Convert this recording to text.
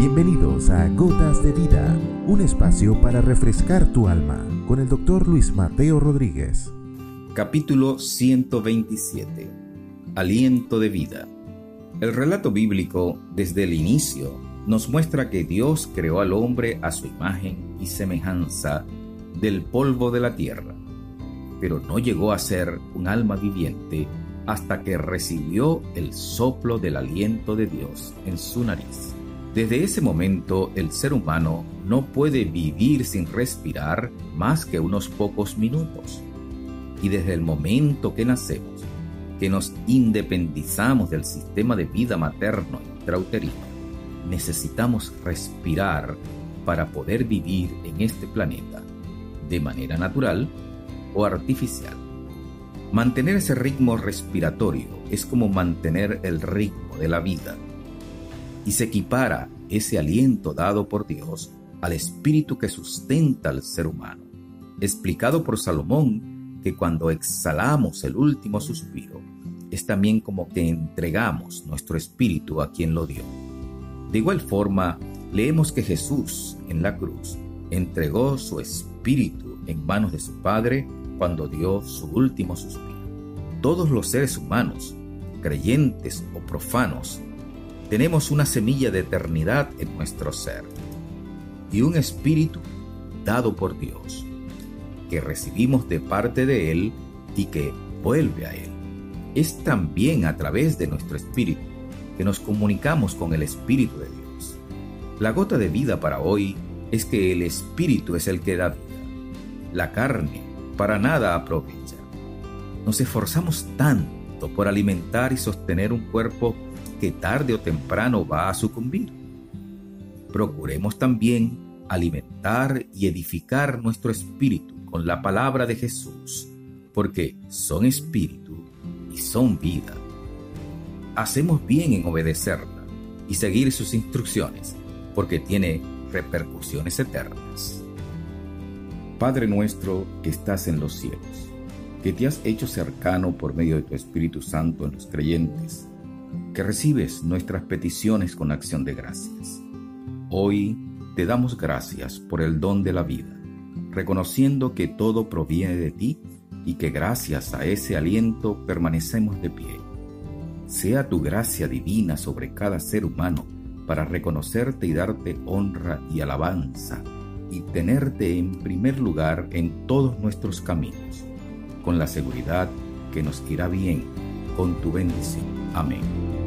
Bienvenidos a Gotas de Vida, un espacio para refrescar tu alma con el doctor Luis Mateo Rodríguez. Capítulo 127. Aliento de vida. El relato bíblico desde el inicio nos muestra que Dios creó al hombre a su imagen y semejanza del polvo de la tierra, pero no llegó a ser un alma viviente hasta que recibió el soplo del aliento de Dios en su nariz. Desde ese momento el ser humano no puede vivir sin respirar más que unos pocos minutos. Y desde el momento que nacemos, que nos independizamos del sistema de vida materno intrauterino, necesitamos respirar para poder vivir en este planeta de manera natural o artificial. Mantener ese ritmo respiratorio es como mantener el ritmo de la vida y se equipara ese aliento dado por Dios al espíritu que sustenta al ser humano. Explicado por Salomón que cuando exhalamos el último suspiro, es también como que entregamos nuestro espíritu a quien lo dio. De igual forma, leemos que Jesús en la cruz entregó su espíritu en manos de su Padre cuando dio su último suspiro. Todos los seres humanos, creyentes o profanos, tenemos una semilla de eternidad en nuestro ser y un espíritu dado por Dios, que recibimos de parte de Él y que vuelve a Él. Es también a través de nuestro espíritu que nos comunicamos con el Espíritu de Dios. La gota de vida para hoy es que el Espíritu es el que da vida. La carne para nada aprovecha. Nos esforzamos tanto por alimentar y sostener un cuerpo que tarde o temprano va a sucumbir. Procuremos también alimentar y edificar nuestro espíritu con la palabra de Jesús, porque son espíritu y son vida. Hacemos bien en obedecerla y seguir sus instrucciones, porque tiene repercusiones eternas. Padre nuestro que estás en los cielos, que te has hecho cercano por medio de tu Espíritu Santo en los creyentes, que recibes nuestras peticiones con acción de gracias. Hoy te damos gracias por el don de la vida, reconociendo que todo proviene de ti y que gracias a ese aliento permanecemos de pie. Sea tu gracia divina sobre cada ser humano para reconocerte y darte honra y alabanza y tenerte en primer lugar en todos nuestros caminos, con la seguridad que nos irá bien con tu bendición. Amén.